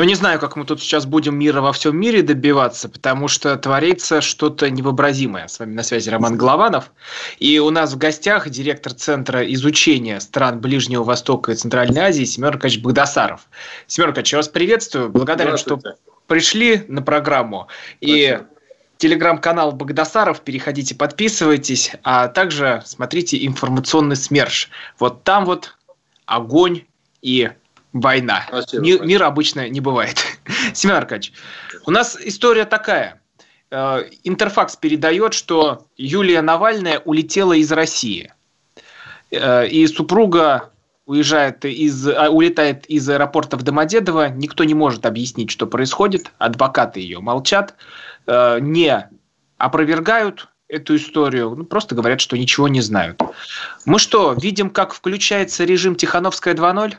Ну, не знаю, как мы тут сейчас будем мира во всем мире добиваться, потому что творится что-то невообразимое. С вами на связи Роман Голованов. И у нас в гостях директор Центра изучения стран Ближнего Востока и Центральной Азии Семен Аркадьевич Богдасаров. Семен Аркадьевич, я вас приветствую. Благодарен, что пришли на программу. И Спасибо. телеграм-канал Богдасаров, переходите, подписывайтесь, а также смотрите информационный СМЕРШ. Вот там вот огонь и война. Спасибо, Ми, Мира обычно не бывает. Семен Аркадьевич, у нас история такая. Э, Интерфакс передает, что Юлия Навальная улетела из России. Э, и супруга уезжает из, а, улетает из аэропорта в Домодедово. Никто не может объяснить, что происходит. Адвокаты ее молчат, э, не опровергают эту историю, ну, просто говорят, что ничего не знают. Мы что, видим, как включается режим Тихановская 2.0?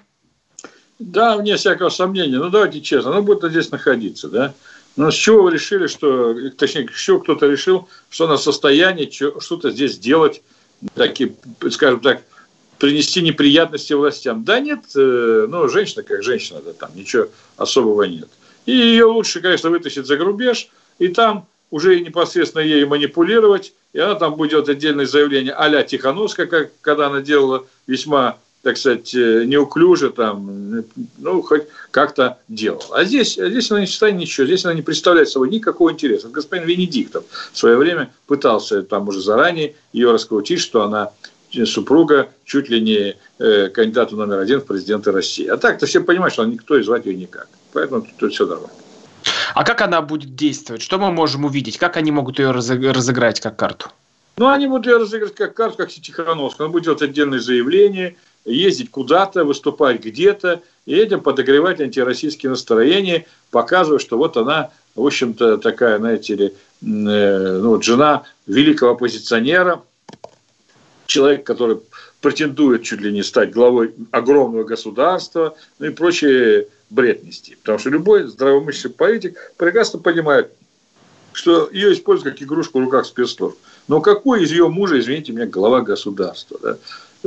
Да, вне всякого сомнения. Ну, давайте честно, она будет здесь находиться, да? Но с чего вы решили, что, точнее, с чего кто-то решил, что она в состоянии что-то здесь делать, такие, скажем так, принести неприятности властям? Да нет, э, ну, женщина как женщина, да, там ничего особого нет. И ее лучше, конечно, вытащить за рубеж, и там уже непосредственно ей манипулировать, и она там будет отдельное заявление а-ля Тихановская, как, когда она делала весьма так сказать, э, неуклюже там, ну, хоть как-то делал. А здесь, а здесь она не считает ничего, здесь она не представляет собой никакого интереса. Господин Венедиктов в свое время пытался там уже заранее ее раскрутить, что она супруга чуть ли не э, кандидата номер один в президенты России. А так-то все понимают, что никто и звать ее никак. Поэтому тут все нормально. А как она будет действовать? Что мы можем увидеть? Как они могут ее разыграть как карту? Ну, они будут ее разыгрывать как карту, как Тихановская. Она будет делать отдельные заявления, ездить куда-то, выступать где-то, и этим подогревать антироссийские настроения, показывая, что вот она, в общем-то, такая, знаете ли, э, ну, жена великого оппозиционера, человек, который претендует чуть ли не стать главой огромного государства, ну и прочие бред нести. Потому что любой здравомыслящий политик прекрасно понимает, что ее используют как игрушку в руках спецслужб. Но какой из ее мужа, извините меня, глава государства? Да?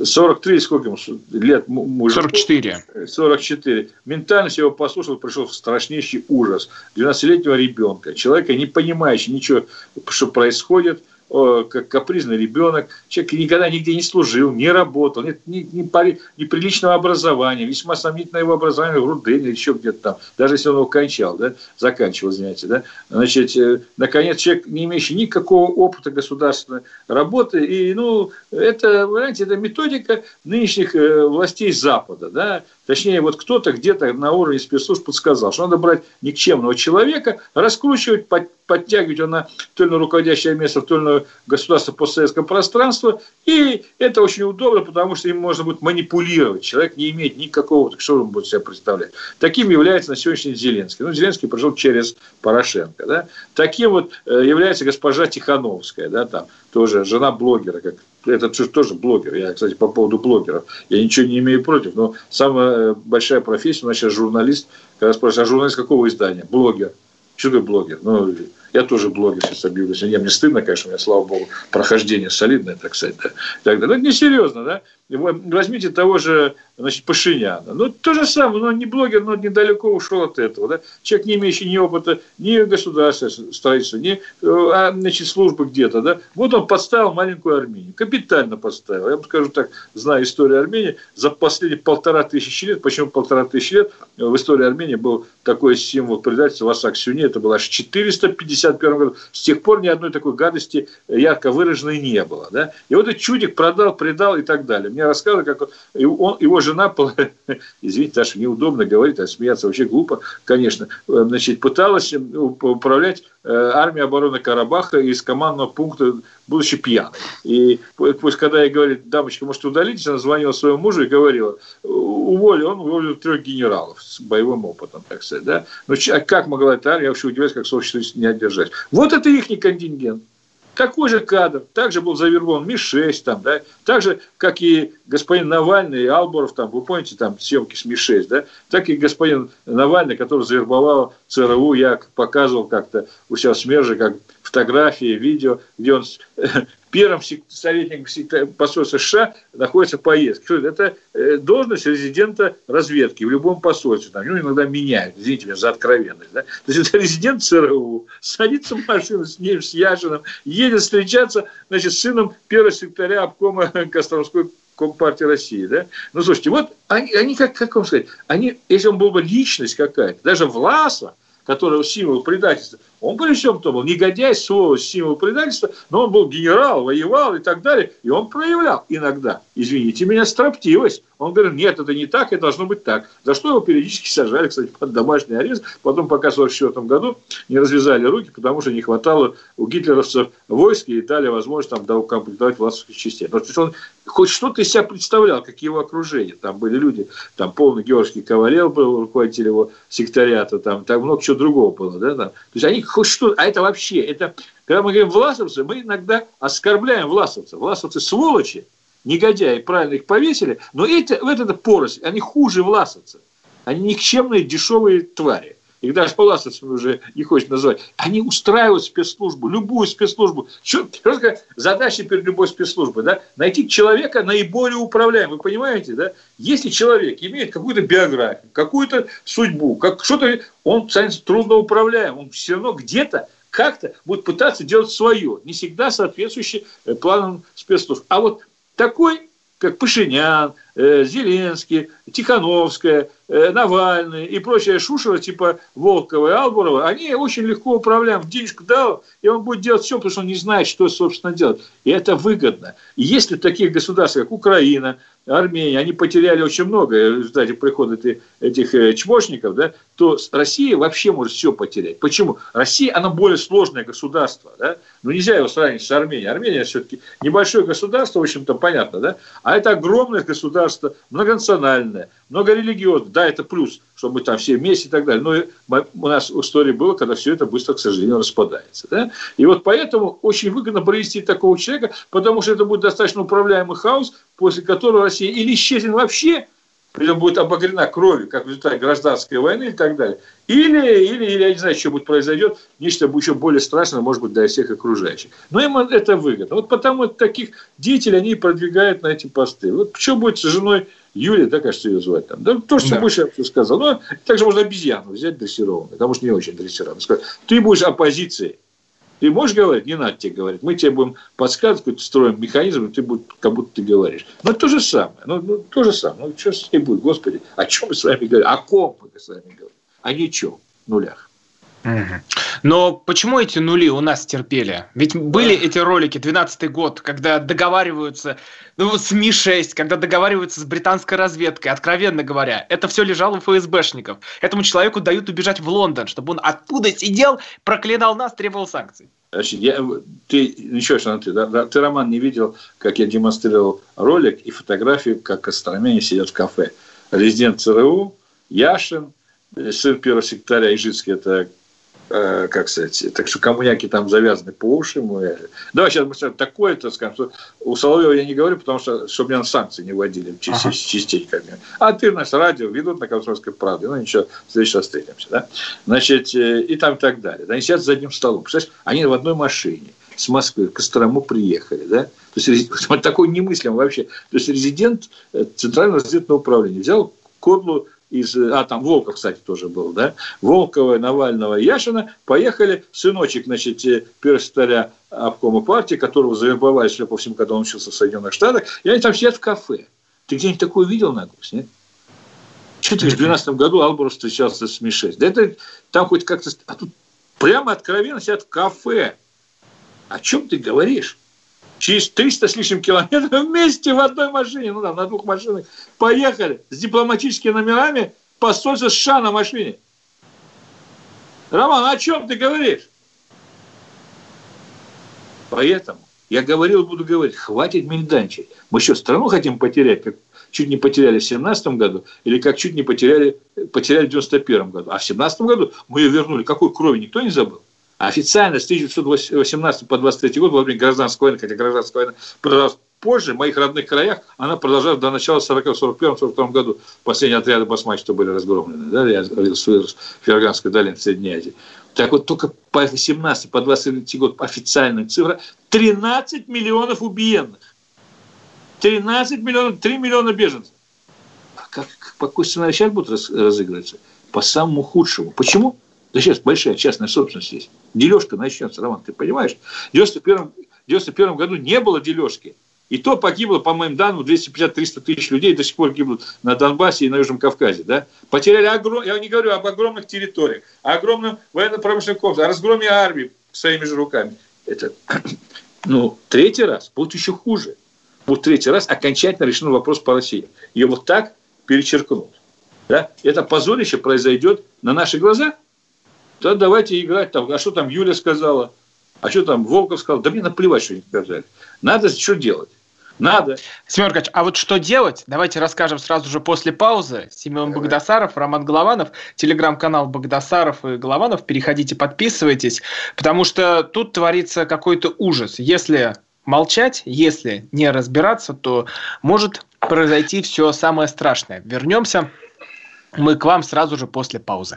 43, сколько ему лет мужу? 44. 44. Ментальность его послушал, пришел страшнейший ужас. 12-летнего ребенка, человека, не понимающего ничего, что происходит – как капризный ребенок, человек никогда нигде не служил, не работал, нет ни, ни, приличного образования, весьма сомнительное его образование в Рудене или еще где-то там, даже если он его кончал, да, заканчивал, знаете, да, значит, э, наконец, человек, не имеющий никакого опыта государственной работы, и, ну, это, знаете, это методика нынешних э, властей Запада, да, Точнее, вот кто-то где-то на уровне спецслужб подсказал, что надо брать никчемного человека, раскручивать, подтягивать его на то или иное руководящее место иное государство постсоветского пространства. И это очень удобно, потому что им можно будет манипулировать. Человек не имеет никакого, так что он будет себя представлять. Таким является на сегодняшний день Зеленский. Ну, Зеленский пришел через Порошенко. Да? Таким вот э, является госпожа Тихановская, да, там, тоже жена блогера, как это тоже блогер. Я, кстати, по поводу блогеров, я ничего не имею против, но самая большая профессия у нас сейчас журналист. Когда спрашивают, а журналист какого издания? Блогер. Что ты блогер? Ну, я тоже блогер сейчас объявлюсь. Я, мне стыдно, конечно, у меня, слава богу, прохождение солидное, так сказать. Да. Так, да. Но это несерьезно, да? Возьмите того же значит, Пашиняна. Ну, то же самое, но не блогер, но недалеко ушел от этого. Да? Человек, не имеющий ни опыта, ни государства строительства, ни а, значит, службы где-то. Да? Вот он подставил маленькую Армению. Капитально подставил. Я вам скажу так, зная историю Армении, за последние полтора тысячи лет, почему полтора тысячи лет, в истории Армении был такой символ предательства Васак Сюни, это было аж 451 году. С тех пор ни одной такой гадости ярко выраженной не было. Да? И вот этот чудик продал, предал и так далее Мне рассказывали, как он, он его жена, извините, даже неудобно говорить, а смеяться вообще глупо, конечно, э, значит, пыталась управлять э, армией обороны Карабаха из командного пункта, будучи пьяной. И пусть, когда я говорю, дамочка, может, удалитесь, она звонила своему мужу и говорила, уволил, он уволил трех генералов с боевым опытом, так сказать, да. Ну, как могла эта армия, я вообще удивляюсь, как сообщество не одержать. Вот это их контингент. Такой же кадр, также был завербован Ми-6, там, да, так же, как и господин Навальный и Алборов, там, вы помните, там, съемки с Ми-6, да, так и господин Навальный, который завербовал ЦРУ, я показывал как-то у себя в СМЕРЖе, как фотографии, видео, где он первым советником посольства США находится поездка. Что это? Это должность резидента разведки в любом посольстве. Там его иногда меняют, извините меня за откровенность. Да? То есть это резидент ЦРУ, садится в машину с ним, с Яшиным, едет встречаться значит, с сыном первого секретаря обкома Костромской Компартии России, да? Ну, слушайте, вот они, они как, как вам сказать, они, если он был бы личность какая-то, даже Власова, который символ предательства, он при всем то был негодяй, сволочь, символ предательства, но он был генерал, воевал и так далее, и он проявлял иногда, извините меня, строптивость. Он говорил, нет, это не так, это должно быть так. За что его периодически сажали, кстати, под домашний арест. Потом, пока в 1944 году не развязали руки, потому что не хватало у гитлеровцев войск и дали возможность там доукомплектовать властовских частей. Но, то есть он хоть что-то из себя представлял, как его окружение. Там были люди, там полный Георгий Ковалев был руководитель его сектариата, там, там много чего другого было. Да, там. То есть они хоть что, а это вообще, это, когда мы говорим власовцы, мы иногда оскорбляем власовцев. Власовцы сволочи, негодяи, правильно их повесили, но эти, в этой поросль, они хуже власовцев. Они никчемные дешевые твари их даже власовцами уже не хочет называть, они устраивают спецслужбу, любую спецслужбу. Что, задача перед любой спецслужбой, да? Найти человека наиболее управляемого. Вы понимаете, да? Если человек имеет какую-то биографию, какую-то судьбу, как что-то, он станет трудно управляем, он все равно где-то как-то будет пытаться делать свое, не всегда соответствующее э, планам спецслужб. А вот такой как Пашинян, Зеленский, Тихановская, э, Навальный и прочая шушера типа Волкова и Албурова, они очень легко управляют. Денежку дал, и он будет делать все, потому что он не знает, что, собственно, делать. И это выгодно. И если таких государств, как Украина, Армения, они потеряли очень много в результате прихода этих э, чмошников, да, то Россия вообще может все потерять. Почему? Россия, она более сложное государство, да? Ну, нельзя его сравнить с Арменией. Армения все-таки небольшое государство, в общем-то, понятно, да? А это огромное государство, многонациональное, многорелигиозное. Да, это плюс, что мы там все вместе и так далее. Но у нас в истории было, когда все это быстро, к сожалению, распадается. Да? И вот поэтому очень выгодно провести такого человека, потому что это будет достаточно управляемый хаос, после которого Россия или исчезнет вообще, причем будет обогрена кровью, как в результате гражданской войны и так далее. Или, или, или я не знаю, что будет произойдет, нечто еще более страшное, может быть, для всех окружающих. Но им это выгодно. Вот потому таких деятелей они продвигают на эти посты. Вот что будет с женой Юлия, да, кажется, ее звать там. Да, то, что да. больше я сказал. Но также можно обезьяну взять дрессированную, потому что не очень дрессированную. Сказать, ты будешь оппозицией. Ты можешь говорить? Не надо тебе говорить. Мы тебе будем подсказывать, строим механизм, и ты будешь, как будто ты говоришь. Но то же самое. Ну, ну то же самое. Ну, что с ней будет, Господи? О чем мы с вами говорим? О ком мы с вами говорим? О ничем. Нулях. Но почему эти нули у нас терпели? Ведь были эти ролики, 12-й год, когда договариваются, ну, с Ми-6, когда договариваются с британской разведкой, откровенно говоря, это все лежало у ФСБшников. Этому человеку дают убежать в Лондон, чтобы он оттуда сидел, проклинал нас, требовал санкций. Значит, я, ты, еще что ты, да, ты, Роман, не видел, как я демонстрировал ролик и фотографию, как астрономяне сидят в кафе. Резидент ЦРУ, Яшин, сын первого секретаря Ижицкий, это Э, как сказать, так что коммуняки там завязаны по уши. Мы... Давай сейчас мы скажем такое-то, скажем, что у Соловьева я не говорю, потому что, чтобы меня на санкции не вводили ага. частенько. А ты нас радио ведут на Комсомольской правде, ну ничего, в следующий раз встретимся, да? Значит, э, и там и так далее. Они сидят за одним столом. Представляешь, они в одной машине с Москвы к Кострому приехали, да? То есть, такой немыслимый вообще. То есть, резидент э, Центрального разведного управления взял Кодлу из, а там Волков, кстати, тоже был, да, Волкова, Навального Яшина, поехали, сыночек, значит, э, первого секретаря обкома партии, которого завербовали, судя по всему, когда он учился в Соединенных Штатах, и они там сидят в кафе. Ты где-нибудь такое видел, Наглус, нет? Что ты в 2012 году Алборов встречался с Ми-6? Да это там хоть как-то... А тут прямо откровенно сидят в кафе. О чем ты говоришь? Через 300 с лишним километров вместе в одной машине, ну там на двух машинах, поехали с дипломатическими номерами посольство США на машине. Роман, о чем ты говоришь? Поэтому я говорил, буду говорить, хватит мельданчить. Мы что, страну хотим потерять, как чуть не потеряли в 17 году, или как чуть не потеряли, потеряли в 91 году. А в 17 году мы ее вернули. Какой крови никто не забыл? Официально с 1918 по 23 год, во время гражданской войны, хотя гражданская война продолжалась позже, в моих родных краях, она продолжалась до начала 40-41-42 году. Последние отряды басмачества были разгромлены. Да? Я говорил, в Ферганской долине, в Средней Азии. Так вот, только по 18, по 23 год официальная цифра 13 миллионов убиенных. 13 миллионов, 3 миллиона беженцев. А как, по какой сценарий сейчас будут разыгрываться? По самому худшему. Почему? Да сейчас большая частная собственность есть. Дележка начнется, Роман, ты понимаешь? В 91, 91 году не было дележки. И то погибло, по моим данным, 250-300 тысяч людей до сих пор гибнут на Донбассе и на Южном Кавказе. Да? Потеряли огром... Я не говорю об огромных территориях, а огромном военно-промышленном комплексе, о разгроме армии своими же руками. Это, ну, третий раз будет еще хуже. Вот третий раз окончательно решен вопрос по России. Ее вот так перечеркнут. Да? Это позорище произойдет на наши глаза. То давайте играть там. А что там Юля сказала? А что там Волков сказал? Да мне наплевать, что они сказали. Надо что делать. Надо. Семен Аркадьевич, а вот что делать? Давайте расскажем сразу же после паузы. Семен Давай. Богдасаров, Роман Голованов, телеграм-канал Богдасаров и Голованов. Переходите, подписывайтесь, потому что тут творится какой-то ужас. Если молчать, если не разбираться, то может произойти все самое страшное. Вернемся мы к вам сразу же после паузы.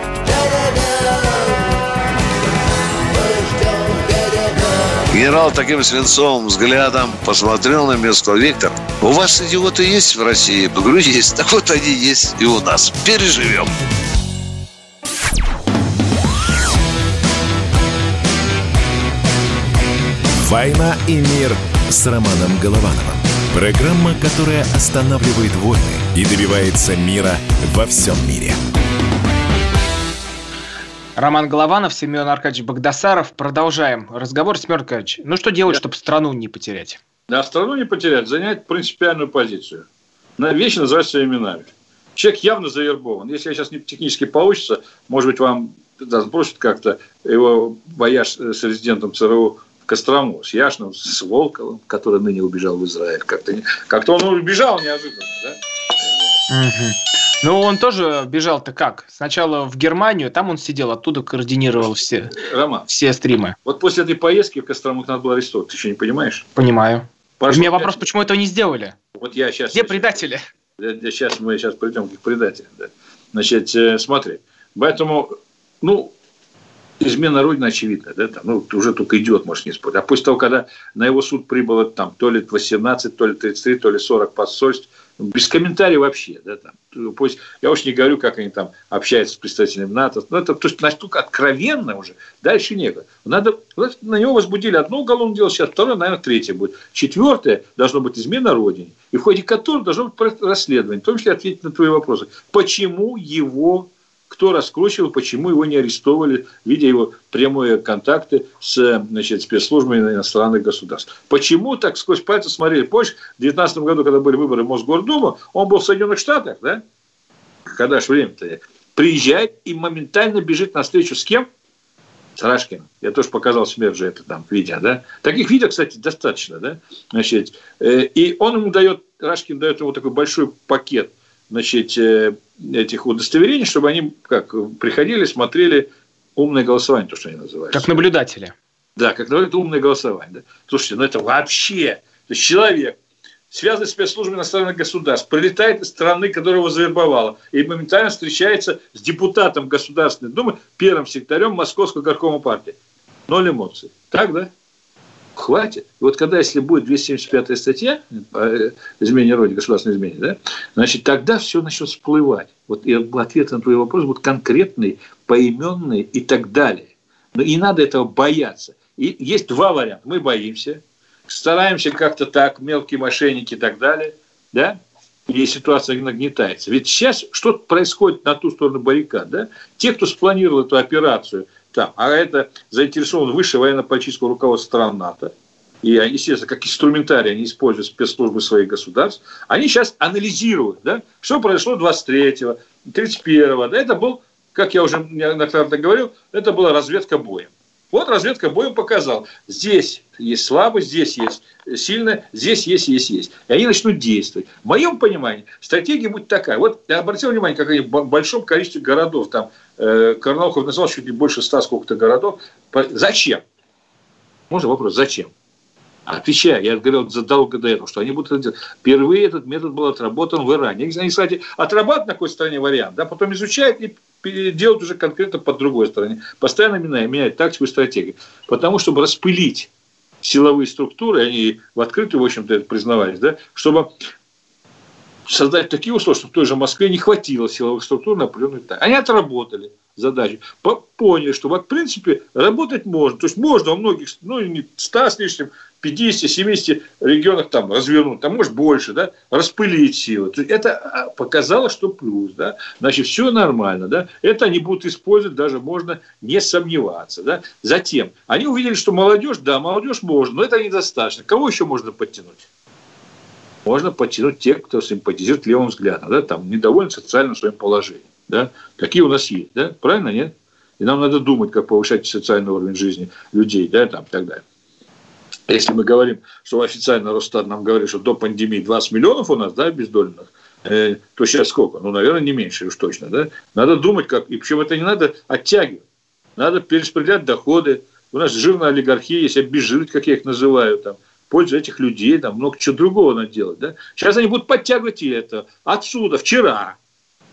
Генерал таким свинцовым взглядом посмотрел на меня и сказал, Виктор, у вас идиоты есть в России? Я говорю, есть. Так вот они есть и у нас. Переживем. «Война и мир» с Романом Головановым. Программа, которая останавливает войны и добивается мира во всем мире. Роман Голованов, Семен Аркадьевич Богдасаров. Продолжаем разговор. Семен Аркадьевич, ну что делать, чтобы страну не потерять? Да, страну не потерять, занять принципиальную позицию. На вещи называть своими именами. Человек явно завербован. Если я сейчас не технически получится, может быть, вам да, сбросит как-то его бояж с резидентом ЦРУ в Кострому, с Яшным, с Волковым, который ныне убежал в Израиль. Как-то, как-то он убежал неожиданно, да? Угу. Ну, он тоже бежал-то как? Сначала в Германию, там он сидел, оттуда координировал все, Рома, все стримы. Вот после этой поездки в Кострому надо было арестовать. Ты еще не понимаешь? Понимаю. Пошел У меня вопрос, почему этого не сделали? Вот я сейчас... Где предатели? Сейчас мы сейчас придем к предателям. Да. Значит, э, смотри. Поэтому, ну, измена Родины очевидна, да, там, ну, уже только идет, может, не спорить. А после того, когда на его суд прибыло там то ли 18, то ли 33, то ли 40 посольств, без комментариев вообще. Да, там, пусть, я уж не говорю, как они там общаются с представителями НАТО. Но это то есть, настолько откровенно уже. Дальше некуда. Надо, на него возбудили одно уголовное дело, сейчас второе, наверное, третье будет. Четвертое должно быть измена Родине, и в ходе которого должно быть расследование, в том числе ответить на твои вопросы. Почему его кто раскручивал, почему его не арестовывали, видя его прямые контакты с значит, спецслужбами иностранных государств. Почему так сквозь пальцы смотрели? Помнишь, в 2019 году, когда были выборы в Мосгордуму, он был в Соединенных Штатах, да? Когда же время-то? Приезжает и моментально бежит на встречу с кем? С Рашкиным. Я тоже показал себе же это там видео, да? Таких видео, кстати, достаточно, да? Значит, э, и он ему дает, Рашкин дает ему такой большой пакет – значит, э, этих удостоверений, чтобы они как приходили, смотрели умное голосование, то, что они называют. Как наблюдатели. Да, как это умное голосование. Да. Слушайте, ну это вообще... То есть человек, связанный с спецслужбами иностранных государств, прилетает из страны, которая его завербовала, и моментально встречается с депутатом Государственной Думы, первым секретарем Московского горкома партии. Ноль эмоций. Так, да? Хватит. И вот когда, если будет 275 статья э, измене Родины, государственной измене, да, значит, тогда все начнет всплывать. Вот и ответ на твой вопрос будет конкретный, поименный и так далее. Но и надо этого бояться. И есть два варианта. Мы боимся, стараемся как-то так, мелкие мошенники и так далее, да, и ситуация нагнетается. Ведь сейчас что-то происходит на ту сторону баррикад, да? Те, кто спланировал эту операцию там, а это заинтересован высшее военно-политическое руководство стран НАТО, и, естественно, как инструментарий они используют спецслужбы своих государств, они сейчас анализируют, да, что произошло 23-го, 31-го. Да, это был, как я уже неоднократно говорил, это была разведка боем. Вот разведка боем показал, здесь есть слабость, здесь есть сильно, здесь есть, есть, есть. И они начнут действовать. В моем понимании стратегия будет такая. Вот я обратил внимание, как они в большом количестве городов, там э, Карнаухов назвал чуть ли больше ста сколько-то городов. Зачем? Можно вопрос, зачем? Отвечаю, я говорил задолго до этого, что они будут это делать. Впервые этот метод был отработан в Иране. Они, кстати, отрабатывают на какой стране вариант, да, потом изучают и делают уже конкретно по другой стороне. Постоянно меняют, меняют тактику и стратегию. Потому, чтобы распылить силовые структуры, они в открытую, в общем-то, это признавались, да, чтобы создать такие условия, чтобы той же Москве не хватило силовых структур на определенную тайну. Они отработали задачу, поняли, что, в принципе, работать можно. То есть можно во многих, ну, не 100 с лишним 50-70 регионах там развернуть, там может больше, да, распылить силы. Это а, показало, что плюс, да, значит, все нормально, да, это они будут использовать, даже можно не сомневаться, да. Затем, они увидели, что молодежь, да, молодежь можно, но это недостаточно. Кого еще можно подтянуть? Можно подтянуть тех, кто симпатизирует левым взглядом, да, там, недоволен социальным своим положением, да, какие у нас есть, да, правильно, нет? И нам надо думать, как повышать социальный уровень жизни людей, да, там, и так далее. Если мы говорим, что официально Росстат нам говорит, что до пандемии 20 миллионов у нас, да, бездольных, э, то сейчас сколько? Ну, наверное, не меньше уж точно, да? Надо думать, как, и причем это не надо оттягивать. Надо перераспределять доходы. У нас жирная олигархия есть, обезжирить, как я их называю, там, пользу этих людей, там много чего другого надо делать, да? Сейчас они будут подтягивать это. Отсюда, вчера,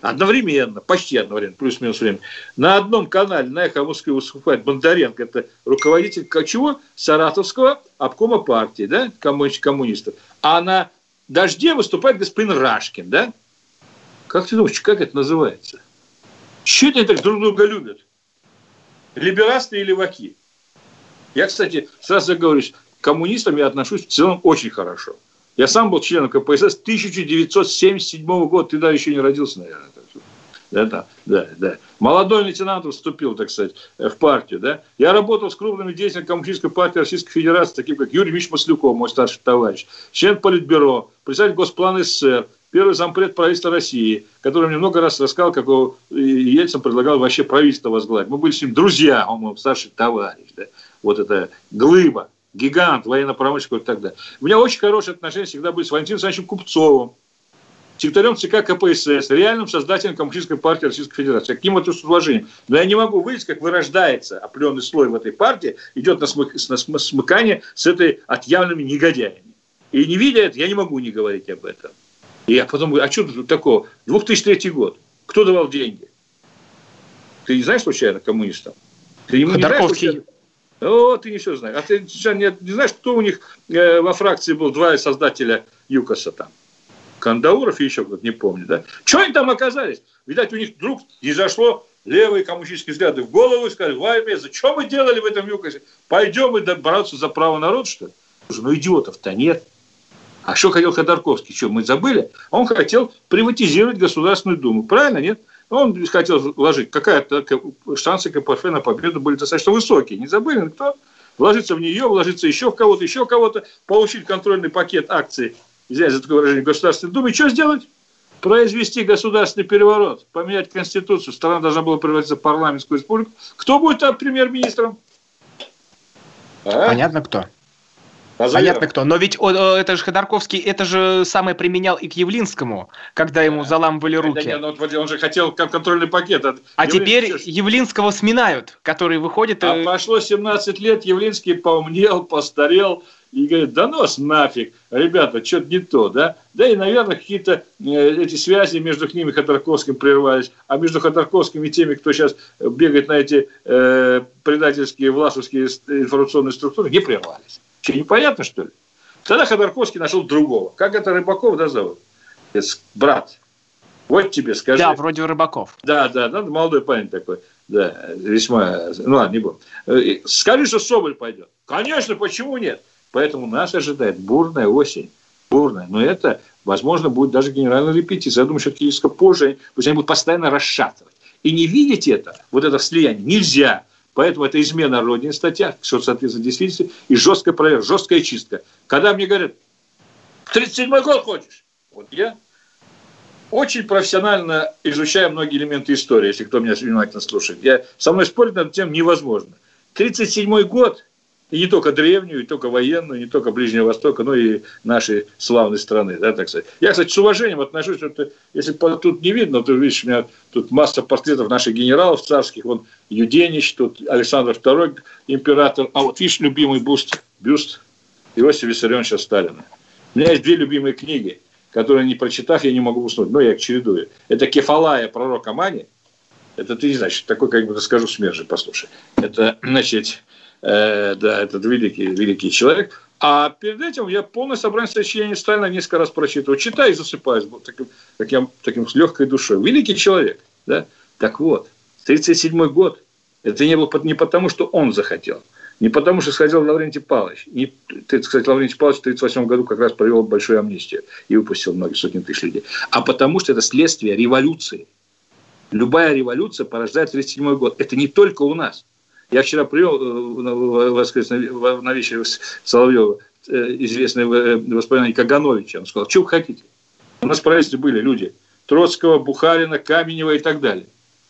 одновременно, почти одновременно, плюс-минус время, на одном канале на «Эхо Москвы» выступает Бондаренко, это руководитель чего? Саратовского обкома партии, да, коммунистов. А на «Дожде» выступает господин Рашкин, да? Как ты думаешь, как это называется? Чего они так друг друга любят? Либерасты или леваки? Я, кстати, сразу говорю, к коммунистам я отношусь в целом очень хорошо – я сам был членом КПСС 1977 года. Ты да еще не родился, наверное. Да, да, да. Молодой лейтенант вступил, так сказать, в партию. Да? Я работал с крупными деятелями Коммунистической партии Российской Федерации, таким как Юрий Ильич Маслюков, мой старший товарищ, член Политбюро, председатель Госплана СССР, первый зампред правительства России, который мне много раз рассказал, как Ельцин предлагал вообще правительство возглавить. Мы были с ним друзья, он мой старший товарищ. Да? Вот это глыба гигант военно-промышленного и так далее. У меня очень хорошие отношения всегда были с Валентином Александровичем Купцовым, секретарем ЦК КПСС, реальным создателем Коммунистической партии Российской Федерации. Каким это с уважением. Но я не могу видеть, как вырождается определенный слой в этой партии, идет на, смык, на смыкание с этой отъявленными негодяями. И не видя это, я не могу не говорить об этом. И я потом говорю, а что тут такого? 2003 год. Кто давал деньги? Ты не знаешь случайно коммунистам? Ты ему не знаешь, случайно? О, ты не все знаешь. А ты не, не знаешь, кто у них э, во фракции был, два создателя ЮКОСа там? Кандауров и еще кто-то, не помню, да? Что они там оказались? Видать, у них вдруг не зашло левые коммунистические взгляды в голову и сказали, Вайме, зачем мы делали в этом ЮКОСе? Пойдем и бороться за право народа, что ли? Ну, идиотов-то нет. А что хотел Ходорковский? Что, мы забыли? Он хотел приватизировать Государственную Думу. Правильно, нет? Он хотел вложить, какая-то шансы КПФ на победу были достаточно высокие. Не забыли никто? Вложиться в нее, вложиться еще в кого-то, еще кого-то, получить контрольный пакет акций, взять за такое выражение Государственной Думы. Что сделать? Произвести государственный переворот, поменять Конституцию. Страна должна была превратиться в парламентскую республику. Кто будет там премьер-министром? А? Понятно кто. Понятно кто. Но ведь о, это же Ходорковский, это же самое применял и к Явлинскому, когда ему заламывали руки. Да, нет, ну, он же хотел контрольный пакет. От а Явлинского. теперь Явлинского сминают, который выходит... А и... прошло 17 лет, Явлинский поумнел, постарел, и говорит, да нос нафиг, ребята, что-то не то, да? Да и, наверное, какие-то э, эти связи между ними и Ходорковским прервались, а между Ходорковским и теми, кто сейчас бегает на эти э, предательские власовские информационные структуры, не прервались. Что, непонятно, что ли? Тогда Ходорковский нашел другого. Как это Рыбаков, да, зовут? Это брат. Вот тебе скажи. Да, вроде Рыбаков. Да, да, да, молодой парень такой. Да, весьма... Ну ладно, не буду. Э, скажи, что Соболь пойдет. Конечно, почему нет? Поэтому нас ожидает бурная осень. Бурная. Но это, возможно, будет даже генеральная репетиция. Я думаю, что несколько позже. Пусть они будут постоянно расшатывать. И не видеть это, вот это слияние, нельзя. Поэтому это измена родине статья, что соответствует действительности, и жесткая проверка, жесткая чистка. Когда мне говорят, 37-й год хочешь? Вот я очень профессионально изучаю многие элементы истории, если кто меня внимательно слушает. Я, со мной спорить над тем невозможно. 37 год, и не только древнюю, не только военную, не только Ближнего Востока, но и нашей славной страны, да, так сказать. Я, кстати, с уважением отношусь, вот, если тут не видно, то видишь, у меня тут масса портретов наших генералов царских, вон Юденич, тут Александр II, император, а вот видишь, любимый бюст, бюст Иосифа Виссарионовича Сталина. У меня есть две любимые книги – которые не прочитав, я не могу уснуть. Но я их чередую. Это Кефалая, пророка Мани. Это ты не знаешь, такой, как бы расскажу смерже, послушай. Это, значит, э, да, этот великий, великий человек. А перед этим я полное собрание сочинений Сталина несколько раз прочитываю. Читаю и засыпаю таким, таким, таким с легкой душой. Великий человек. Да? Так вот, 1937 год, это не было не потому, что он захотел – не потому, что сходил Лаврентий Павлович. И, кстати, Лаврентий Павлович в 1938 году как раз провел большую амнистию и выпустил многие сотни тысяч людей. А потому что это следствие революции. Любая революция порождает 1937 год. Это не только у нас. Я вчера привел э, воскресный, на вечере Соловьева э, известное э, воспоминание Кагановича. Он сказал, что вы хотите? У нас в правительстве были люди Троцкого, Бухарина, Каменева и так далее.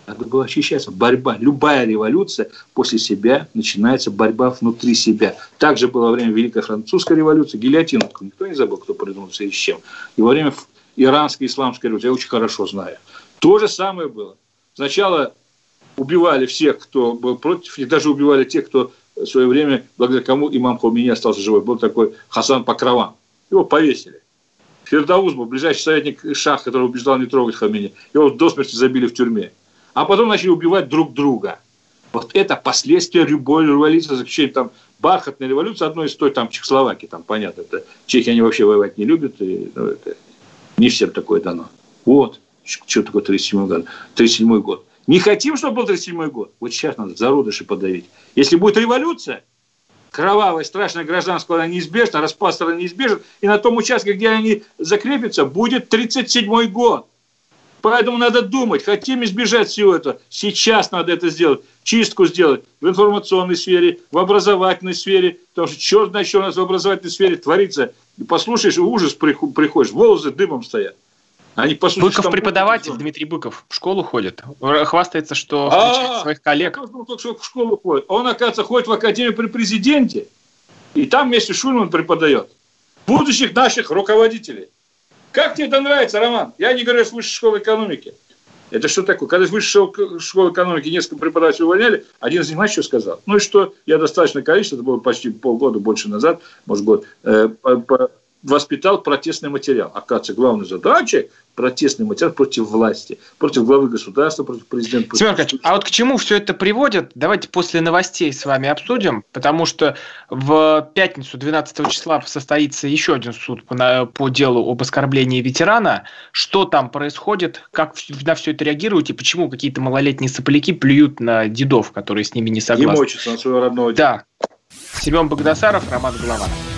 Надо было ощущаться. Борьба. Любая революция после себя начинается борьба внутри себя. Также было во время Великой Французской революции. Гильотину никто не забыл, кто придумал и с чем. И во время Иранской исламской революции, я очень хорошо знаю. То же самое было. Сначала убивали всех, кто был против, и даже убивали тех, кто в свое время, благодаря кому имам Хомини остался живой. Был такой Хасан Покрован. Его повесили. Фердауз был ближайший советник Шах, который убеждал не трогать Хамини. Его до смерти забили в тюрьме а потом начали убивать друг друга. Вот это последствия любой революции, заключение там бархатная революция, одной из той там Чехословакии, там понятно, это чехи они вообще воевать не любят, и, ну, это не всем такое дано. Вот, что такое 37 год. 37 год. Не хотим, чтобы был 37 год. Вот сейчас надо зародыши подавить. Если будет революция, кровавая, страшная гражданская, она неизбежна, распад страны неизбежен, и на том участке, где они закрепятся, будет 37 год. Поэтому надо думать, хотим избежать всего этого. Сейчас надо это сделать. Чистку сделать в информационной сфере, в образовательной сфере. Потому что черт знает, что у нас в образовательной сфере творится. И послушаешь, ужас приходишь, волосы дымом стоят. Они послушают, Быков преподаватель, Дмитрий Быков, в школу ходит. Хвастается, что а, своих коллег. Он только что в школу ходит. Он, оказывается, ходит в академию при президенте. И там вместе Шульман преподает. Будущих наших руководителей. Как тебе это нравится, Роман? Я не говорю с высшей школы экономики. Это что такое? Когда из высшей школы экономики несколько преподавателей увольняли, один из них, что сказал? Ну и что? Я достаточное количество, это было почти полгода, больше назад, может, год, э, воспитал протестный материал. Оказывается, главной задачей протестный материал против власти, против главы государства, против президента. Семен Аркадьевич, а вот к чему все это приводит? Давайте после новостей с вами обсудим, потому что в пятницу 12 числа состоится еще один суд по, по делу об оскорблении ветерана. Что там происходит, как на все это реагируете, почему какие-то малолетние сопляки плюют на дедов, которые с ними не согласны? Не мочатся на своего родного деда. Да. Семен Богдасаров, Роман Голованов.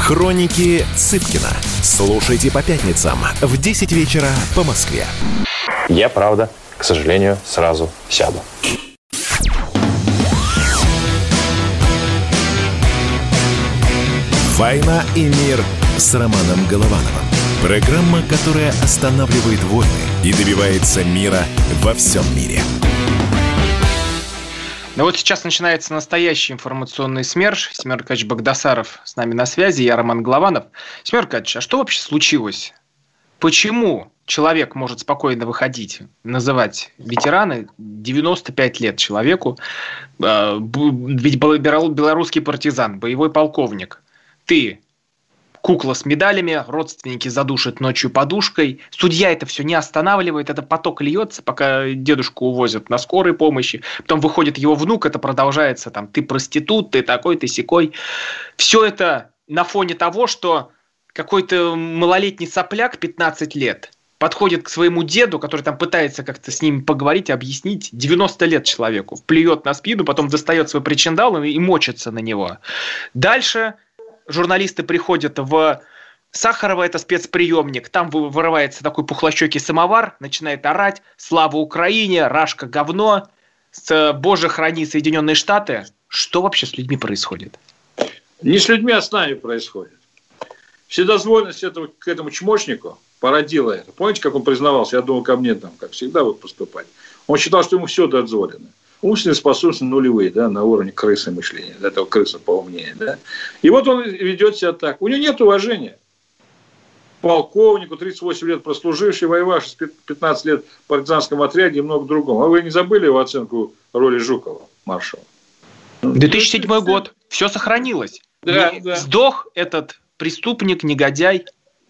Хроники Цыпкина – Слушайте по пятницам в 10 вечера по Москве. Я, правда, к сожалению, сразу сяду. «Война и мир» с Романом Головановым. Программа, которая останавливает войны и добивается мира во всем мире. Ну вот сейчас начинается настоящий информационный СМЕРШ. Семен Багдасаров с нами на связи, я Роман Голованов. Семен а что вообще случилось? Почему человек может спокойно выходить, называть ветераны 95 лет человеку, э, ведь белорусский партизан, боевой полковник, ты кукла с медалями, родственники задушат ночью подушкой. Судья это все не останавливает, это поток льется, пока дедушку увозят на скорой помощи. Потом выходит его внук, это продолжается там, ты проститут, ты такой, ты секой. Все это на фоне того, что какой-то малолетний сопляк 15 лет подходит к своему деду, который там пытается как-то с ним поговорить, объяснить, 90 лет человеку, плюет на спину, потом достает свой причиндал и мочится на него. Дальше журналисты приходят в Сахарова это спецприемник, там вырывается такой пухлощекий самовар, начинает орать «Слава Украине!», «Рашка говно!», с «Боже, храни Соединенные Штаты!». Что вообще с людьми происходит? Не с людьми, а с нами происходит. Вседозволенность этого, к этому чмошнику породила это. Помните, как он признавался? Я думал, ко мне там, как всегда, вот поступать. Он считал, что ему все дозволено умственные способности нулевые, да, на уровне крысы мышления, да, этого крыса поумнее, да. И вот он ведет себя так. У него нет уважения. Полковнику, 38 лет прослуживший, воевавший 15 лет в партизанском отряде и много другом. А вы не забыли его оценку роли Жукова, маршала? 2007 год. Все сохранилось. Да, да. Сдох этот преступник, негодяй.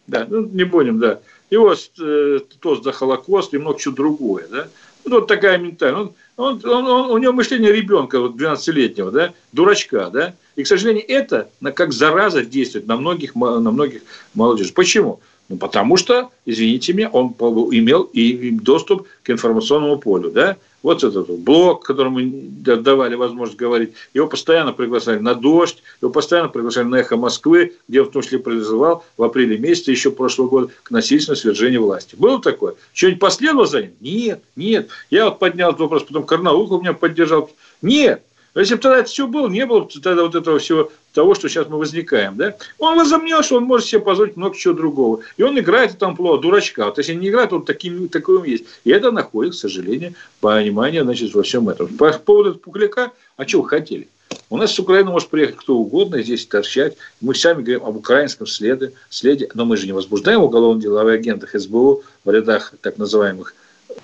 Да, ну не будем, да. Его э, тост за Холокост и много чего другое, да. Вот такая ментальность. Он, он, он, у него мышление ребенка, вот 12-летнего, да, дурачка, да. И, к сожалению, это как зараза действует на многих, на многих молодежи. Почему? Ну, потому что, извините меня, он имел и доступ к информационному полю, да. Вот этот блок, которому давали возможность говорить, его постоянно приглашали на «Дождь», его постоянно приглашали на «Эхо Москвы», где он в том числе призывал в апреле месяце еще прошлого года к насильственному свержению власти. Было такое? Что-нибудь последовало за ним? Нет, нет. Я вот поднял этот вопрос, потом Карнаухов меня поддержал. Нет, но если бы тогда это все было, не было бы тогда вот этого всего того, что сейчас мы возникаем. Да? Он возомнил, что он может себе позволить много чего другого. И он играет там плохо, дурачка. Вот если не играет, он таким, таким есть. И это находит, к сожалению, понимание значит, во всем этом. По поводу Пухляка, а вы хотели? У нас с Украины может приехать кто угодно здесь торчать. Мы сами говорим об украинском следе, следе, но мы же не возбуждаем уголовное дело о агентах СБУ в рядах так называемых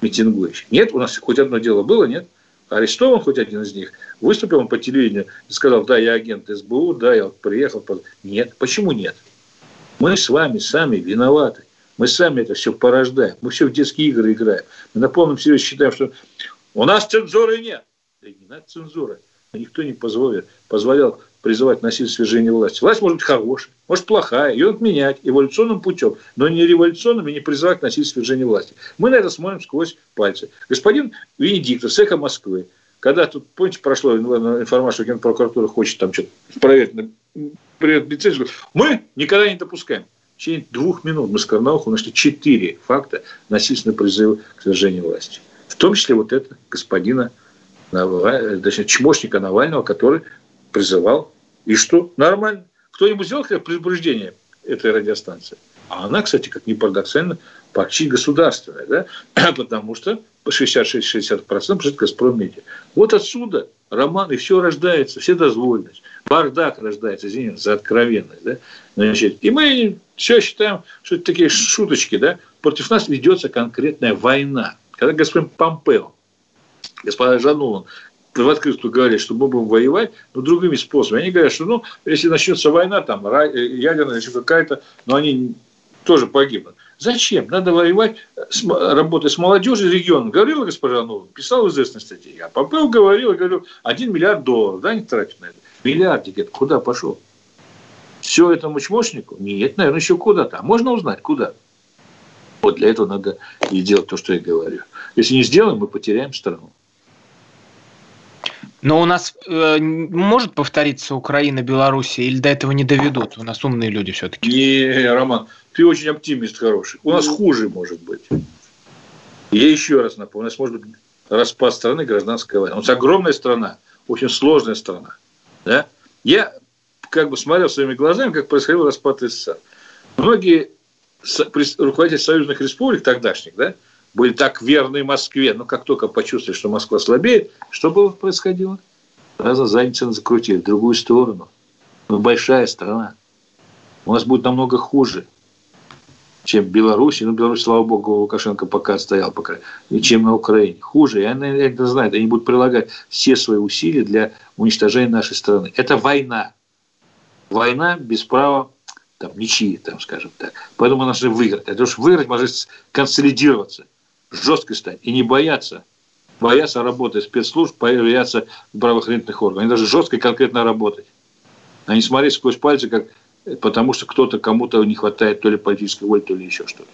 митингующих. Нет, у нас хоть одно дело было, нет? Арестован хоть один из них, выступил он по телевидению и сказал, да, я агент СБУ, да, я вот приехал. Нет. Почему нет? Мы с вами сами виноваты. Мы сами это все порождаем. Мы все в детские игры играем. Мы на полном серьезе считаем, что у нас цензуры нет. Да не надо цензуры. Никто не позволит, позволял призывать носить свержение власти. Власть может быть хорошая, может плохая, ее надо менять эволюционным путем, но не революционным и не призывать носить свержение власти. Мы на это смотрим сквозь пальцы. Господин Венедиктов с эхо Москвы, когда тут, помните, прошло информацию, что Генпрокуратура хочет там что-то проверить на лицензию, мы никогда не допускаем. В течение двух минут мы с Карнаухом нашли четыре факта насильственного призыва к свержению власти. В том числе вот это господина, точнее, чмошника Навального, который призывал и что? Нормально. Кто-нибудь сделал как предупреждение этой радиостанции? А она, кстати, как ни парадоксально, почти государственная, да? потому что 66-60% принадлежит Газпром Медиа. Вот отсюда роман, и все рождается, все дозволенность. Бардак рождается, извините, за откровенность. Да? Значит, и мы все считаем, что это такие шуточки, да? против нас ведется конкретная война. Когда господин Помпео, господин Жанулан в открытую говорят, что мы будем воевать, но другими способами. Они говорят, что ну, если начнется война, там, э, ядерная еще какая-то, но они тоже погибнут. Зачем? Надо воевать, с, работать с молодежью региона. Говорила госпожа Нова, писал в известной статье. Я Попел говорил, говорю, один миллиард долларов, да, не тратить на это. Миллиардик, это куда пошел? Все этому чмошнику? Нет, наверное, еще куда-то. А можно узнать, куда? Вот для этого надо и делать то, что я говорю. Если не сделаем, мы потеряем страну. Но у нас э, может повториться Украина, Белоруссия, или до этого не доведут? У нас умные люди все-таки. Не, Роман, ты очень оптимист хороший. У нас хуже может быть. Я еще раз напомню, у нас может быть распад страны, гражданская война. У нас огромная страна, очень сложная страна. Да? Я как бы смотрел своими глазами, как происходил распад СССР. Многие руководители союзных республик тогдашних, да, были так верны Москве, но как только почувствовали, что Москва слабеет, что было происходило? Сразу задницу закрутили в другую сторону. Мы большая страна. У нас будет намного хуже, чем в Беларуси. Ну, Беларусь, слава богу, Лукашенко пока стоял, пока, и чем на Украине. Хуже. И они это знают. Они будут прилагать все свои усилия для уничтожения нашей страны. Это война. Война без права там, ничьи, там, скажем так. Поэтому мы должны выиграть. А то, что выиграть, может консолидироваться – жестко стать и не бояться, бояться работы спецслужб, бояться правоохранительных органов. Они даже жестко и конкретно работать. А не смотреть сквозь пальцы, как, потому что кто-то кому-то не хватает то ли политической воли, то ли еще что-то.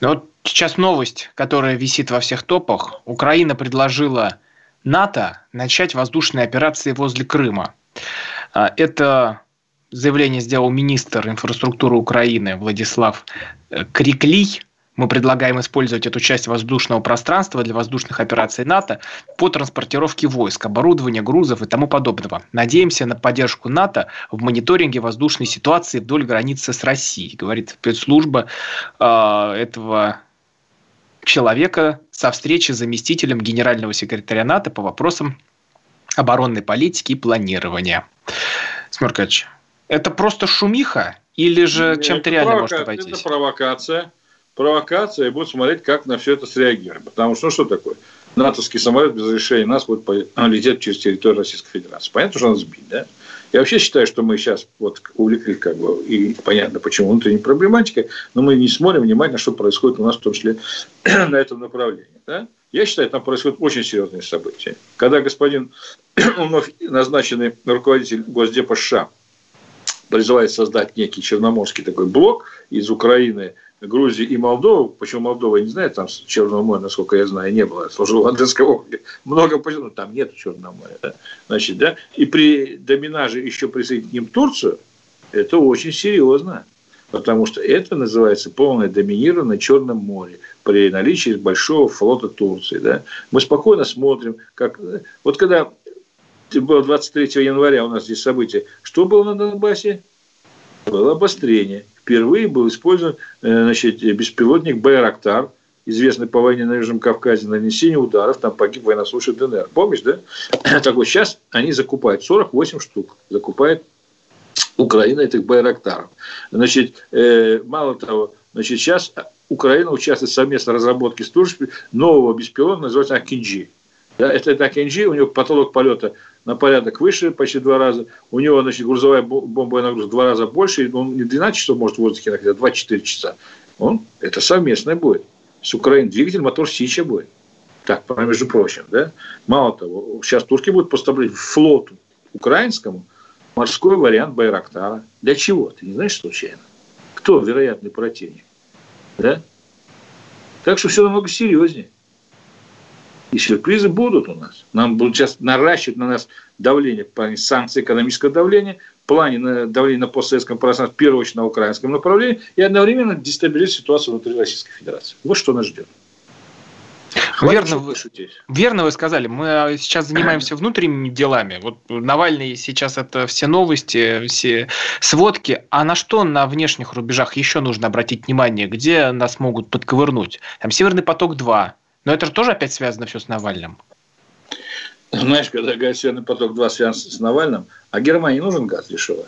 Ну вот сейчас новость, которая висит во всех топах. Украина предложила НАТО начать воздушные операции возле Крыма. А, это заявление сделал министр инфраструктуры Украины Владислав э, Криклий. Мы предлагаем использовать эту часть воздушного пространства для воздушных операций НАТО по транспортировке войск, оборудования, грузов и тому подобного. Надеемся на поддержку НАТО в мониторинге воздушной ситуации вдоль границы с Россией, говорит спецслужба э, этого человека со встречи с заместителем генерального секретаря НАТО по вопросам оборонной политики и планирования. Смеркач, это просто шумиха или же чем-то реально может обойтись? Это провокация провокация и будут смотреть, как на все это среагировать. Потому что ну, что такое? натовский самолет без разрешения нас будет лететь через территорию Российской Федерации. Понятно, что надо сбить, да? Я вообще считаю, что мы сейчас вот увлеклись, как бы, и понятно, почему внутренней проблематикой, но мы не смотрим внимательно, что происходит у нас, в том числе, на этом направлении. Да? Я считаю, там происходят очень серьезные события. Когда господин вновь назначенный руководитель Госдепа США призывает создать некий черноморский такой блок из Украины – Грузии и Молдовы, почему Молдова, я не знаю, там Черного моря, насколько я знаю, не было, служил в Анденском округе, много почему, там нет Черного моря, да? значит, да, и при доминаже еще присоединить к ним Турцию, это очень серьезно, потому что это называется полное доминирование на Черном море при наличии большого флота Турции, да, мы спокойно смотрим, как, вот когда было 23 января у нас здесь событие, что было на Донбассе? Было обострение – впервые был использован э, значит, беспилотник «Байрактар», известный по войне на Южном Кавказе, нанесение ударов, там погиб военнослужащий ДНР. Помнишь, да? Так вот, сейчас они закупают 48 штук, закупает Украина этих байрактаров. Значит, э, мало того, значит, сейчас Украина участвует в совместной разработке служб нового беспилотника, называется Акинджи. Да, это, это Акинджи, у него потолок полета на порядок выше, почти два раза. У него, значит, грузовая бомбовая нагрузка два раза больше. Он не 12 часов может в воздухе находиться, а 24 часа. Он, это совместное будет. С Украиной двигатель, мотор Сича будет. Так, между прочим, да? Мало того, сейчас турки будут поставлять флоту украинскому морской вариант Байрактара. Для чего? Ты не знаешь случайно? Кто вероятный противник? Да? Так что все намного серьезнее. И сюрпризы будут у нас. Нам будут сейчас наращивать на нас давление в плане санкций, экономического давления, в плане давления на постсоветском пространстве, в первую очередь на украинском направлении, и одновременно дестабилизировать ситуацию внутри Российской Федерации. Вот что нас ждет. верно, вы, верно вы сказали. Мы сейчас занимаемся внутренними делами. Вот Навальный сейчас это все новости, все сводки. А на что на внешних рубежах еще нужно обратить внимание? Где нас могут подковырнуть? Там Северный поток-2, но это же тоже опять связано все с Навальным. Знаешь, когда говорят, Северный поток-2 связан с Навальным, а Германии нужен газ дешевый?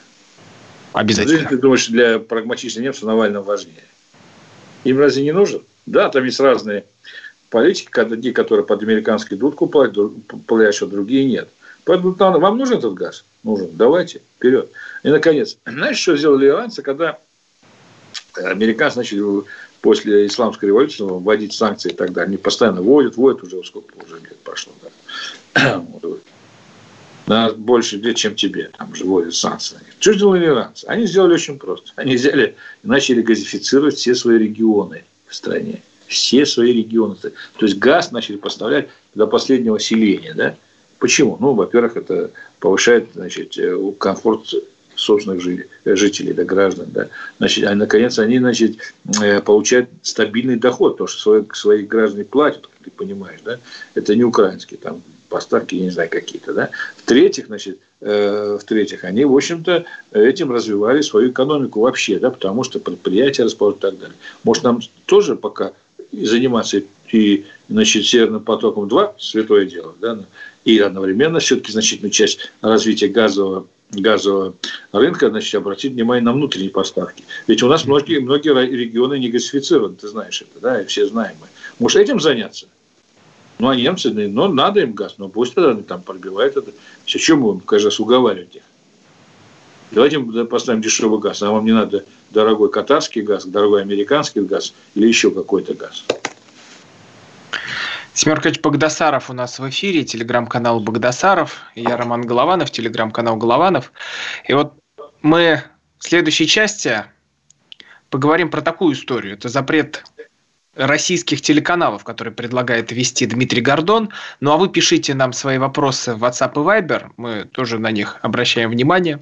Обязательно. Ты думаешь, для прагматичных немцев Навального важнее? Им разве не нужен? Да, там есть разные политики, которые под американский дудку платят, другие нет. Поэтому вам нужен этот газ? Нужен. Давайте, вперед. И, наконец, знаешь, что сделали иранцы, когда американцы начали после исламской революции вводить санкции и так далее. Они постоянно вводят, вводят, уже сколько уже лет прошло. Да. На больше лет, чем тебе, там же вводят санкции. Что сделали иранцы? Они сделали очень просто. Они взяли и начали газифицировать все свои регионы в стране. Все свои регионы. То есть газ начали поставлять до последнего селения. Да? Почему? Ну, во-первых, это повышает значит, комфорт собственных жителей, да, граждан. Да. Значит, а наконец они значит, э, получают стабильный доход, то, что свои, свои граждане платят, ты понимаешь, да, это не украинские там поставки, я не знаю, какие-то, да. В-третьих, значит, э, в-третьих, они, в общем-то, этим развивали свою экономику вообще, да, потому что предприятия расположены и так далее. Может, нам тоже пока заниматься и, значит, Северным потоком 2 святое дело, да, и одновременно все-таки значительную часть развития газового газового рынка, значит, обратить внимание на внутренние поставки. Ведь у нас многие, многие регионы не газифицированы, ты знаешь это, да, и все знаем мы. Может, этим заняться? Ну, а немцы, ну, надо им газ, но пусть тогда они там пробивают это. Все, чем мы будем, каждый раз уговаривать их? Давайте поставим дешевый газ, а вам не надо дорогой катарский газ, дорогой американский газ или еще какой-то газ. Семеркач Багдасаров у нас в эфире, телеграм-канал Багдасаров. Я Роман Голованов, телеграм-канал Голованов. И вот мы в следующей части поговорим про такую историю. Это запрет российских телеканалов, которые предлагает вести Дмитрий Гордон. Ну а вы пишите нам свои вопросы в WhatsApp и Viber. Мы тоже на них обращаем внимание.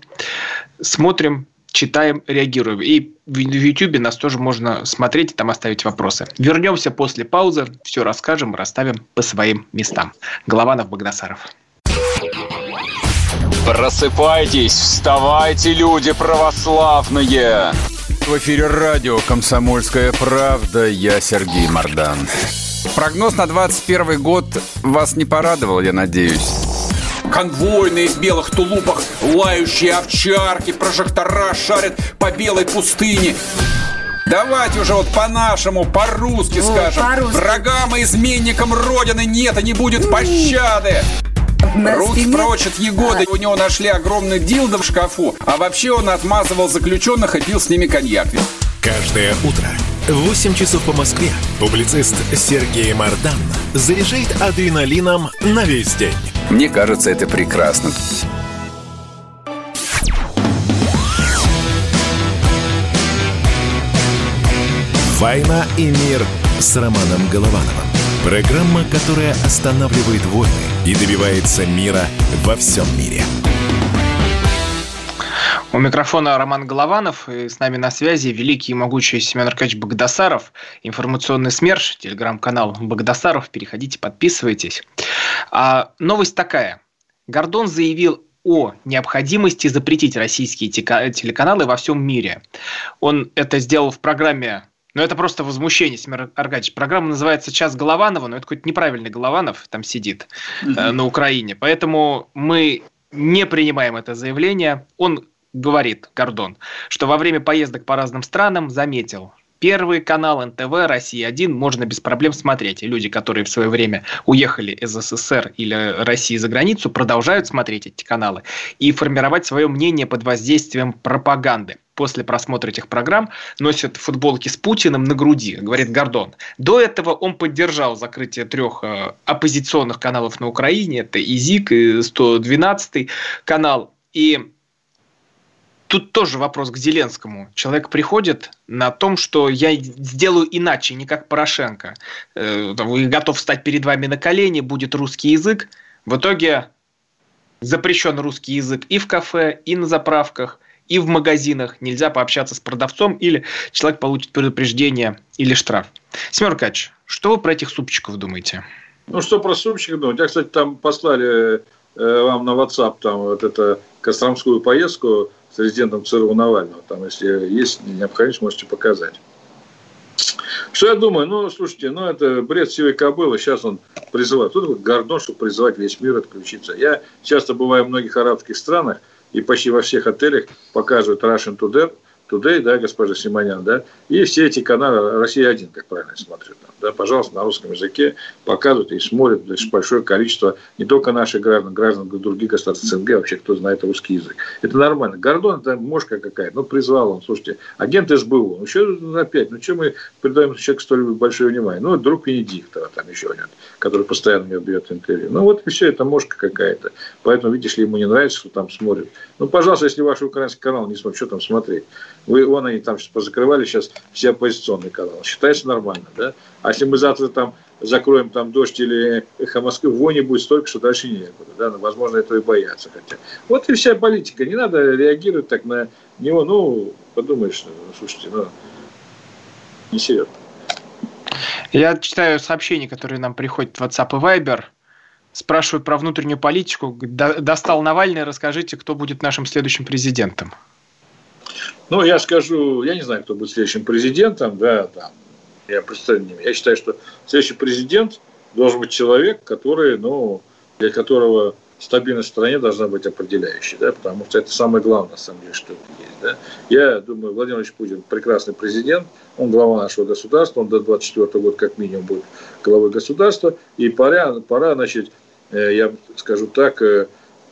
Смотрим, читаем, реагируем. И в YouTube нас тоже можно смотреть и там оставить вопросы. Вернемся после паузы, все расскажем, расставим по своим местам. Голованов, Богдасаров. Просыпайтесь, вставайте, люди православные! В эфире радио «Комсомольская правда». Я Сергей Мордан. Прогноз на 21 год вас не порадовал, я надеюсь. Конвойные в белых тулупах, лающие овчарки, прожектора шарят по белой пустыне. Давайте уже вот по-нашему, по-русски скажем. По Врагам и изменникам Родины нет и не будет пощады. Руки спине... прочь от Егоды. А. У него нашли огромный дилдо в шкафу. А вообще он отмазывал заключенных и пил с ними коньяк. Каждое утро в 8 часов по Москве публицист Сергей Мардан заряжает адреналином на весь день. Мне кажется, это прекрасно. «Война и мир» с Романом Головановым. Программа, которая останавливает войны и добивается мира во всем мире. У микрофона Роман Голованов, и с нами на связи великий и могучий Семен Аркадьевич Богдасаров, информационный СМЕРШ, телеграм-канал Богдасаров, переходите, подписывайтесь. А, новость такая. Гордон заявил о необходимости запретить российские телеканалы во всем мире. Он это сделал в программе ну, это просто возмущение, Семен Аркадьевич. Программа называется «Час Голованова», но это какой-то неправильный Голованов там сидит э, на Украине. Поэтому мы не принимаем это заявление. Он говорит, Гордон, что во время поездок по разным странам заметил, Первый канал НТВ «Россия-1» можно без проблем смотреть. И люди, которые в свое время уехали из СССР или России за границу, продолжают смотреть эти каналы и формировать свое мнение под воздействием пропаганды. После просмотра этих программ носят футболки с Путиным на груди, говорит Гордон. До этого он поддержал закрытие трех э, оппозиционных каналов на Украине. Это ИЗИК и 112 канал. И Тут тоже вопрос к Зеленскому. Человек приходит на том, что я сделаю иначе, не как Порошенко. Э, вы готов встать перед вами на колени, будет русский язык. В итоге запрещен русский язык и в кафе, и на заправках, и в магазинах. Нельзя пообщаться с продавцом, или человек получит предупреждение или штраф. Семеркач, что вы про этих супчиков думаете? Ну, что про супчиков думать? Я, кстати, там послали э, вам на WhatsApp там вот это Костромскую поездку с резидентом ЦРУ Навального. Там, если есть необходимость, можете показать. Что я думаю? Ну, слушайте, ну, это бред сивой кобылы. Сейчас он призывает. Тут такой Гордон, чтобы призывать весь мир отключиться. Я часто бываю в многих арабских странах, и почти во всех отелях показывают Russian Today, Today, да, госпожа Симонян, да, и все эти каналы, Россия-1, как правильно смотрят, да, пожалуйста, на русском языке показывают и смотрят большое количество не только наших граждан, граждан других государств СНГ, вообще кто знает русский язык. Это нормально. Гордон это мошка какая-то, ну, призвал он, слушайте, агент СБУ, ну, что опять, ну, что мы придаем человеку столь большое внимание? Ну, друг Венедиктова, там еще один, который постоянно мне дает интервью. Ну, вот и все, это мошка какая-то. Поэтому, видишь ли, ему не нравится, что там смотрят. Ну, пожалуйста, если ваш украинский канал не смотрит, что там смотреть? Вы, вон они там позакрывали сейчас все оппозиционные каналы. Считается нормально, да? А если мы завтра там закроем там дождь или эхо Москвы, вони будет столько, что дальше некуда. Да? Ну, возможно, этого и боятся хотя. Вот и вся политика. Не надо реагировать так на него. Ну, подумаешь, ну, слушайте, ну, несерьезно. Я читаю сообщения, которые нам приходят в WhatsApp и Viber. Спрашивают про внутреннюю политику. Достал Навальный, расскажите, кто будет нашим следующим президентом. Ну, я скажу, я не знаю, кто будет следующим президентом, да, там, я представляю, я считаю, что следующий президент должен быть человек, который, ну, для которого стабильность в стране должна быть определяющей, да, потому что это самое главное, на самом деле, что есть. Да. Я думаю, Владимир Владимирович Путин прекрасный президент, он глава нашего государства, он до 24 года как минимум будет главой государства, и пора, пора значит, э, я скажу так, э,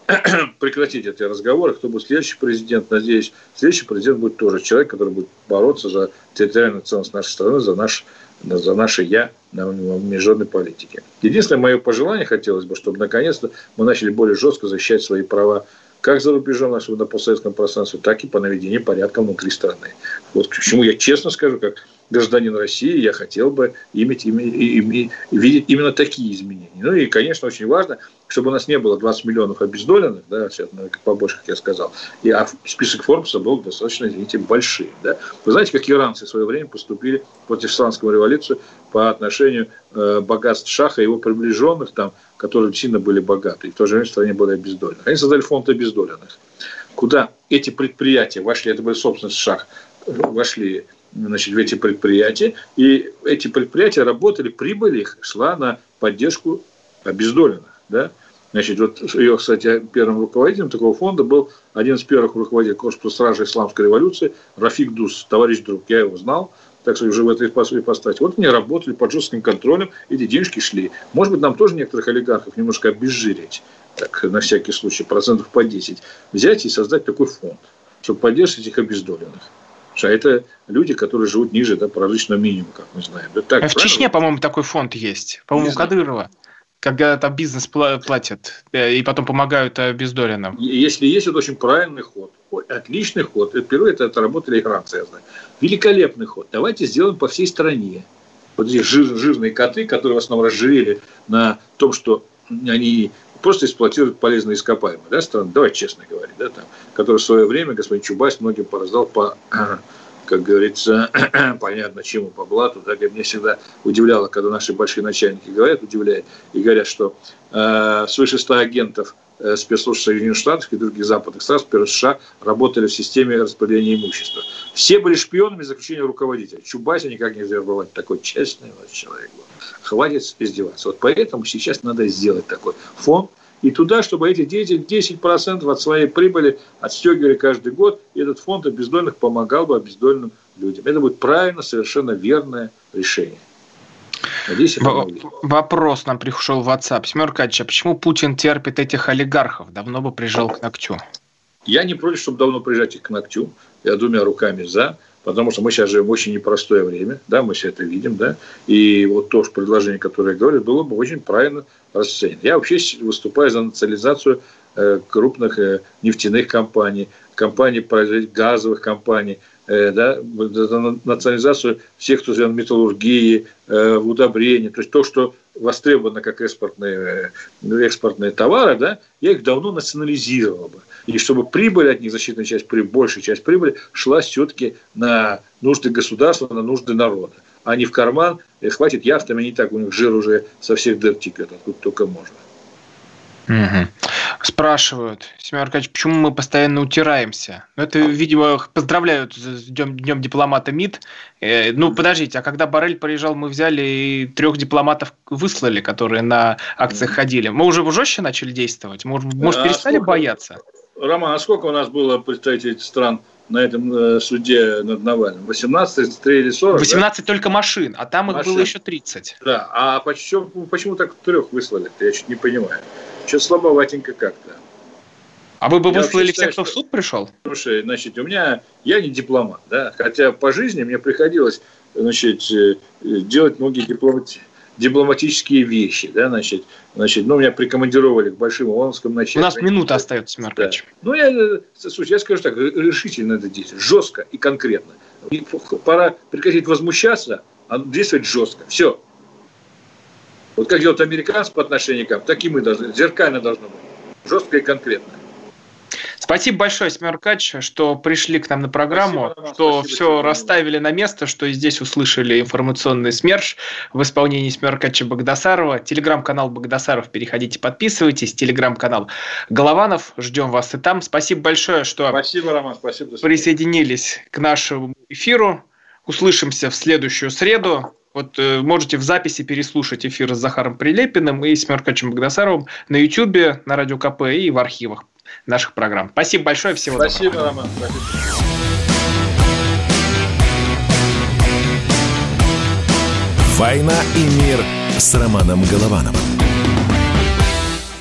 прекратить эти разговоры, кто будет следующий президент. Надеюсь, следующий президент будет тоже человек, который будет бороться за территориальную ценность нашей страны, за, наш, за наше «я» на международной политике. Единственное мое пожелание хотелось бы, чтобы наконец-то мы начали более жестко защищать свои права как за рубежом, особенно на постсоветском пространстве, так и по наведению порядка внутри страны. Вот к чему я честно скажу, как гражданин России, я хотел бы иметь, иметь, иметь, видеть именно такие изменения. Ну и, конечно, очень важно, чтобы у нас не было 20 миллионов обездоленных, да, побольше, как я сказал, и, а список Форбса был достаточно, извините, большим. Да. Вы знаете, как иранцы в свое время поступили против исламской революции по отношению э, богатств Шаха и его приближенных, там, которые сильно были богаты, и в то же время в стране были обездоленных. Они создали фонд обездоленных, куда эти предприятия вошли, это были собственность Шах, вошли значит, в эти предприятия, и эти предприятия работали, прибыль их шла на поддержку обездоленных. Да? Значит, вот ее, кстати, первым руководителем такого фонда был один из первых руководителей корпуса стражи исламской революции Рафик Дус, товарищ друг, я его знал, так что уже в этой ипостаси. Вот они работали под жестким контролем, эти денежки шли. Может быть, нам тоже некоторых олигархов немножко обезжирить, так, на всякий случай, процентов по 10, взять и создать такой фонд, чтобы поддерживать этих обездоленных. А это люди, которые живут ниже да, прожиточного минимума, как мы знаем. Да, так, а в Чечне, по-моему, такой фонд есть. По-моему, у Кадырова. Когда там бизнес платят э, и потом помогают обездоленным. Если есть, это очень правильный ход. Ой, отличный ход. Впервые это отработали иранцы, я знаю. Великолепный ход. Давайте сделаем по всей стране. Вот здесь жир, жирные коты, которые в основном разжирели на том, что они просто эксплуатируют полезные ископаемые, да, страны, давайте честно говорить, да, там, которые в свое время господин Чубайс многим пораздал по, как говорится, понятно чему, по блату, да, мне всегда удивляло, когда наши большие начальники говорят, удивляет, и говорят, что э, свыше 100 агентов спецслужб Соединенных Штатов и других западных стран, США, работали в системе распределения имущества. Все были шпионами за исключением руководителя. Чубайса никак нельзя забывать. Такой честный вот человек был. Хватит издеваться. Вот поэтому сейчас надо сделать такой фонд, и туда, чтобы эти дети 10% от своей прибыли отстегивали каждый год, и этот фонд обездоленных помогал бы обездоленным людям. Это будет правильно, совершенно верное решение. Вопрос нам пришел в WhatsApp. Семеркач, а почему Путин терпит этих олигархов? Давно бы прижал к ногтю. Я не против, чтобы давно прижать их к ногтю. Я двумя руками за потому что мы сейчас живем в очень непростое время, да, мы все это видим, да, и вот то предложение, которое я говорю, было бы очень правильно расценено. Я вообще выступаю за национализацию э, крупных э, нефтяных компаний, компаний, газовых компаний, э, да, национализацию всех, кто связан металлургии, в удобрении, то есть то, что востребовано как экспортные, экспортные товары, да, я их давно национализировал бы. И чтобы прибыль от них, защитная часть, большая часть прибыли шла все-таки на нужды государства, на нужды народа, а не в карман, хватит яхтами, не так, у них жир уже со всех дыр текет, откуда только можно. Угу. Спрашивают, Семен Аркадьевич, почему мы постоянно утираемся? Ну, это, видимо, поздравляют с днем, днем дипломата МИД. Э, ну, подождите, а когда Барель приезжал, мы взяли и трех дипломатов выслали, которые на акциях ходили. Мы уже жестче начали действовать? Может, может а перестали сколько? бояться? Роман, а сколько у нас было представителей стран на этом э, суде над Навальным? 18, 3 или 40? 18 да? только машин, а там их машин. было еще 30. Да, а почему, почему так трех выслали? Я чуть не понимаю. Что слабоватенько как-то. А вы бы я выслали всех, кто в суд пришел? Слушай, значит, у меня, я не дипломат, да, хотя по жизни мне приходилось, значит, э, делать многие дипломати, дипломатические вещи, да, значит, значит, ну, меня прикомандировали к большим ООНовским начальникам. У нас минута остается, Смеркач. Да. Ну, я, э, слушай, я скажу так, решительно это действовать, жестко и конкретно. И пора прекратить возмущаться, а действовать жестко. Все. Вот как делают американцы по отношению к нам, так и мы должны, зеркально должно быть. Жестко и конкретно. Спасибо большое, Смеркач, что пришли к нам на программу, спасибо, что спасибо, все расставили на место, что здесь услышали информационный СМЕРШ в исполнении Смеркача Богдасарова. Телеграм-канал Богдасаров, переходите, подписывайтесь. Телеграм-канал Голованов, ждем вас и там. Спасибо большое, что спасибо, Роман, спасибо, присоединились к нашему эфиру. Услышимся в следующую среду. Вот э, можете в записи переслушать эфир с Захаром Прилепиным и Смеркачем Богдасаровым на YouTube, на Радио КП и в архивах наших программ. Спасибо большое, всего Спасибо, доброго. Роман. Спасибо. «Война и мир» с Романом Головановым.